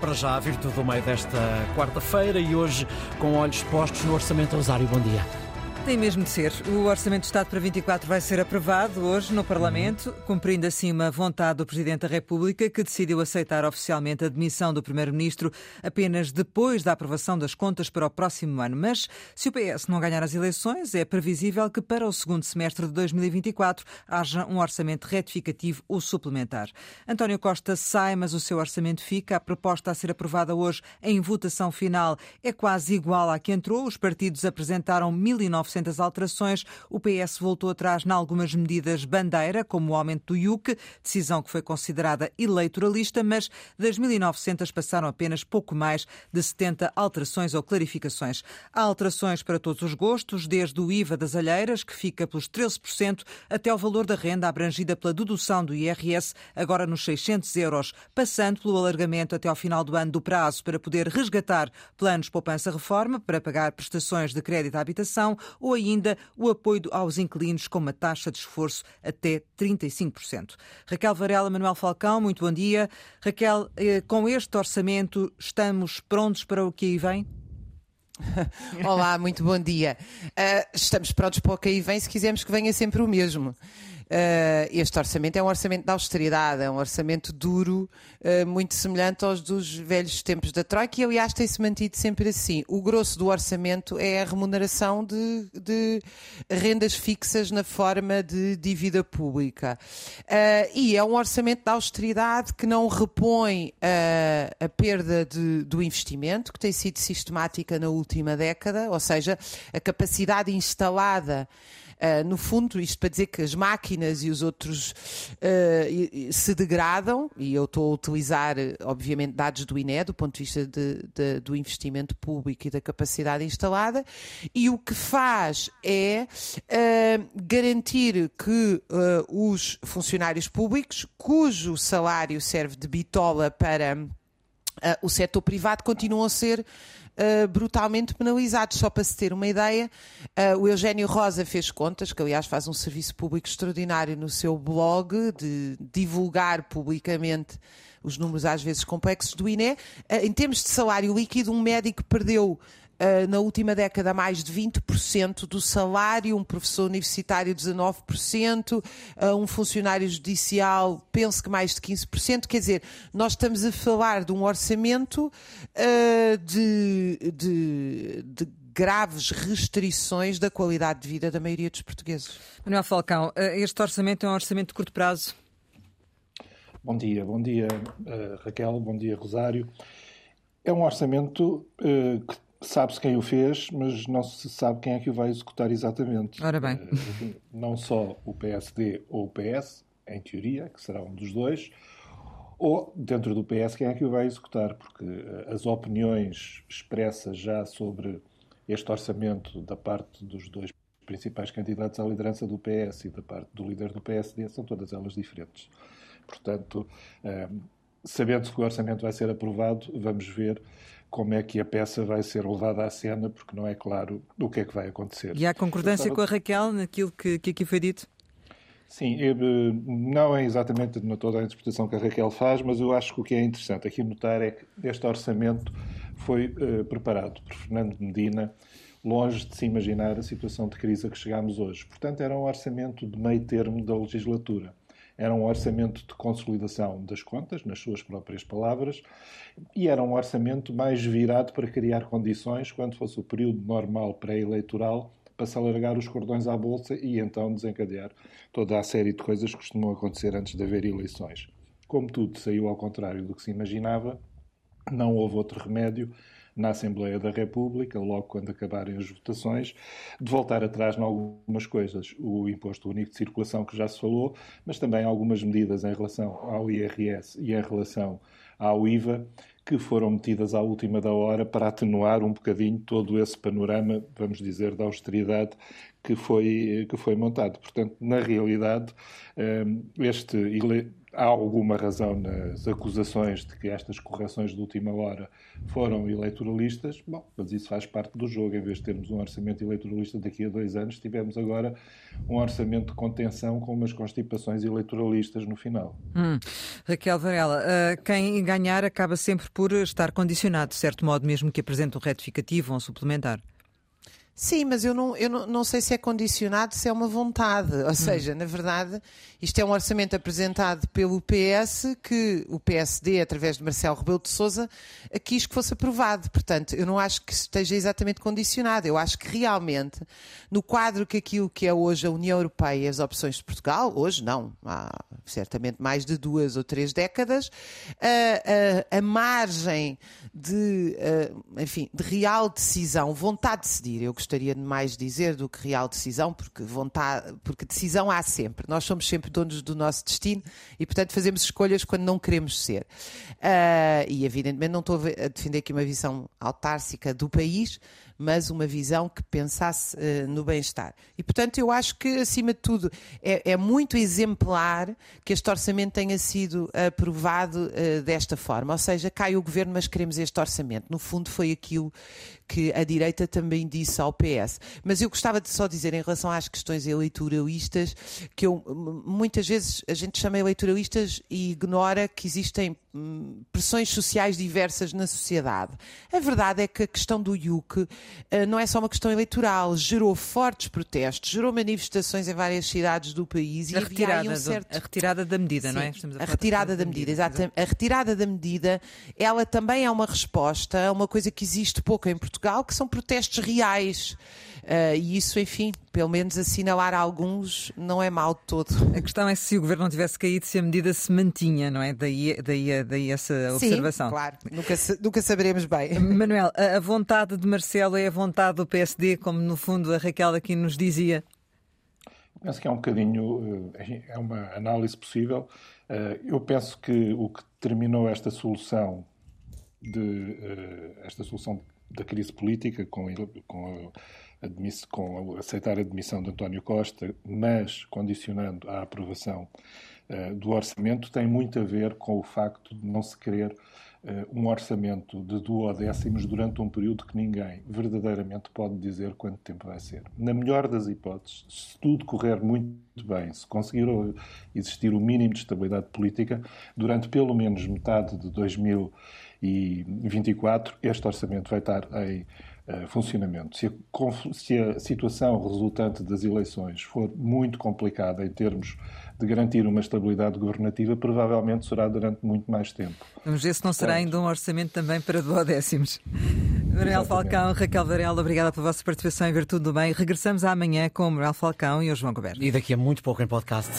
para já, a virtude do meio desta quarta-feira e hoje com olhos postos no Orçamento Rosário. Bom dia. Tem mesmo de ser. O Orçamento de Estado para 24 vai ser aprovado hoje no Parlamento, cumprindo assim uma vontade do Presidente da República, que decidiu aceitar oficialmente a demissão do Primeiro-Ministro apenas depois da aprovação das contas para o próximo ano. Mas, se o PS não ganhar as eleições, é previsível que para o segundo semestre de 2024 haja um orçamento retificativo ou suplementar. António Costa sai, mas o seu orçamento fica. A proposta a ser aprovada hoje em votação final é quase igual à que entrou. Os partidos apresentaram 1.900 900 alterações. O PS voltou atrás em algumas medidas bandeira, como o aumento do IUC, decisão que foi considerada eleitoralista, mas das 1.900 passaram apenas pouco mais de 70 alterações ou clarificações. Há alterações para todos os gostos, desde o IVA das alheiras, que fica pelos 13%, até o valor da renda abrangida pela dedução do IRS, agora nos 600 euros, passando pelo alargamento até ao final do ano do prazo para poder resgatar planos poupança-reforma para pagar prestações de crédito à habitação ou ainda o apoio aos inquilinos com uma taxa de esforço até 35%. Raquel Varela, Manuel Falcão, muito bom dia. Raquel, eh, com este orçamento estamos prontos para o que aí vem? Olá, muito bom dia. Uh, estamos prontos para o que aí vem se quisermos que venha sempre o mesmo. Uh, este orçamento é um orçamento de austeridade, é um orçamento duro, uh, muito semelhante aos dos velhos tempos da Troika e, aliás, tem-se mantido sempre assim. O grosso do orçamento é a remuneração de, de rendas fixas na forma de dívida pública. Uh, e é um orçamento de austeridade que não repõe a perda de, do investimento, que tem sido sistemática na última década, ou seja, a capacidade instalada Uh, no fundo, isto para dizer que as máquinas e os outros uh, se degradam, e eu estou a utilizar, obviamente, dados do INE, do ponto de vista de, de, do investimento público e da capacidade instalada, e o que faz é uh, garantir que os funcionários públicos, cujo salário serve de bitola para o setor privado, continuam a ser uh, brutalmente penalizados. Só para se ter uma ideia, uh, o Eugénio Rosa fez contas, que aliás faz um serviço público extraordinário no seu blog, de divulgar publicamente os números às vezes complexos do INE. Uh, em termos de salário líquido, um médico perdeu Uh, na última década mais de 20% do salário, um professor universitário 19%, uh, um funcionário judicial penso que mais de 15%. Quer dizer, nós estamos a falar de um orçamento uh, de, de, de graves restrições da qualidade de vida da maioria dos portugueses. Manuel Falcão, este orçamento é um orçamento de curto prazo? Bom dia, bom dia Raquel, bom dia Rosário. É um orçamento que Sabe-se quem o fez, mas não se sabe quem é que o vai executar exatamente. Ora bem. Eh, não só o PSD ou o PS, em teoria, que será um dos dois, ou dentro do PS quem é que o vai executar, porque eh, as opiniões expressas já sobre este orçamento da parte dos dois principais candidatos à liderança do PS e da parte do líder do PSD são todas elas diferentes. Portanto, eh, sabendo que o orçamento vai ser aprovado, vamos ver como é que a peça vai ser levada à cena, porque não é claro o que é que vai acontecer. E há concordância estava... com a Raquel naquilo que, que aqui foi dito? Sim, eu, não é exatamente toda a interpretação que a Raquel faz, mas eu acho que o que é interessante aqui notar é que este orçamento foi uh, preparado por Fernando Medina longe de se imaginar a situação de crise a que chegámos hoje. Portanto, era um orçamento de meio termo da legislatura. Era um orçamento de consolidação das contas, nas suas próprias palavras, e era um orçamento mais virado para criar condições, quando fosse o período normal pré-eleitoral, para se alargar os cordões à Bolsa e então desencadear toda a série de coisas que costumam acontecer antes de haver eleições. Como tudo saiu ao contrário do que se imaginava, não houve outro remédio na Assembleia da República, logo quando acabarem as votações, de voltar atrás em algumas coisas. O imposto único de circulação, que já se falou, mas também algumas medidas em relação ao IRS e em relação ao IVA, que foram metidas à última da hora para atenuar um bocadinho todo esse panorama, vamos dizer, da austeridade que foi, que foi montado. Portanto, na realidade, este há alguma razão nas acusações de que estas correções de última hora foram eleitoralistas, bom, mas isso faz parte do jogo. Em vez de termos um orçamento eleitoralista daqui a dois anos, tivemos agora um orçamento de contenção com umas constipações eleitoralistas no final. Hum. Raquel Varela, uh, quem ganhar acaba sempre por estar condicionado, de certo modo, mesmo que apresente um retificativo ou um suplementar. Sim, mas eu não, eu não, não sei se é condicionado, se é uma vontade. Ou hum. seja, na verdade, isto é um orçamento apresentado pelo PS que o PSD, através de Marcelo Rebelo de Sousa, quis que fosse aprovado. Portanto, eu não acho que esteja exatamente condicionado. Eu acho que realmente, no quadro que aquilo que é hoje a União Europeia e as opções de Portugal, hoje não, há certamente mais de duas ou três décadas, a, a, a margem de, enfim, de real decisão, vontade de decidir, eu gostaria de mais dizer do que real decisão, porque vontade, porque decisão há sempre. Nós somos sempre donos do nosso destino e, portanto, fazemos escolhas quando não queremos ser. Uh, e, evidentemente, não estou a defender aqui uma visão autárcica do país, mas uma visão que pensasse uh, no bem-estar. E, portanto, eu acho que, acima de tudo, é, é, muito exemplar que este orçamento tenha sido aprovado uh, desta forma. Ou seja, cai o governo, mas queremos este orçamento. No fundo, foi aquilo que a direita também disse ao PS. Mas eu gostava de só dizer, em relação às questões eleitoralistas, que eu, muitas vezes a gente chama eleitoralistas e ignora que existem pressões sociais diversas na sociedade. A verdade é que a questão do IUC eh, não é só uma questão eleitoral, gerou fortes protestos, gerou manifestações em várias cidades do país a e retirada, um certo... do, a retirada da medida, Sim, não é? a, a retirada da medida, exatamente. A retirada da medida, ela também é uma resposta a uma coisa que existe pouco em Portugal, que são protestos reais. Uh, e isso, enfim, pelo menos assinalar alguns não é mal de todo. A questão é se o governo não tivesse caído, se a medida se mantinha, não é? Daí, daí, daí essa observação. Sim, claro, nunca, nunca saberemos bem. Manuel, a, a vontade de Marcelo é a vontade do PSD, como no fundo a Raquel aqui nos dizia? Penso que é um bocadinho, eh, é uma análise possível. Eh, eu penso que o que terminou esta solução de esta solução da crise política com, com com aceitar a admissão de António Costa, mas condicionando a aprovação do orçamento, tem muito a ver com o facto de não se querer uh, um orçamento de duodécimos durante um período que ninguém verdadeiramente pode dizer quanto tempo vai ser. Na melhor das hipóteses, se tudo correr muito bem, se conseguir existir o mínimo de estabilidade política, durante pelo menos metade de 2024, este orçamento vai estar em eh, funcionamento. Se a, se a, situação resultante das eleições for muito complicada em termos de garantir uma estabilidade governativa, provavelmente será durante muito mais tempo. Vamos ver se não será ainda um orçamento também para duodécimos. Manuel Falcão, Raquel Varela, obrigada pela vossa participação em Ver Tudo Bem. Regressamos amanhã com o Manuel Falcão e o João Goberto. E daqui a muito pouco em podcast.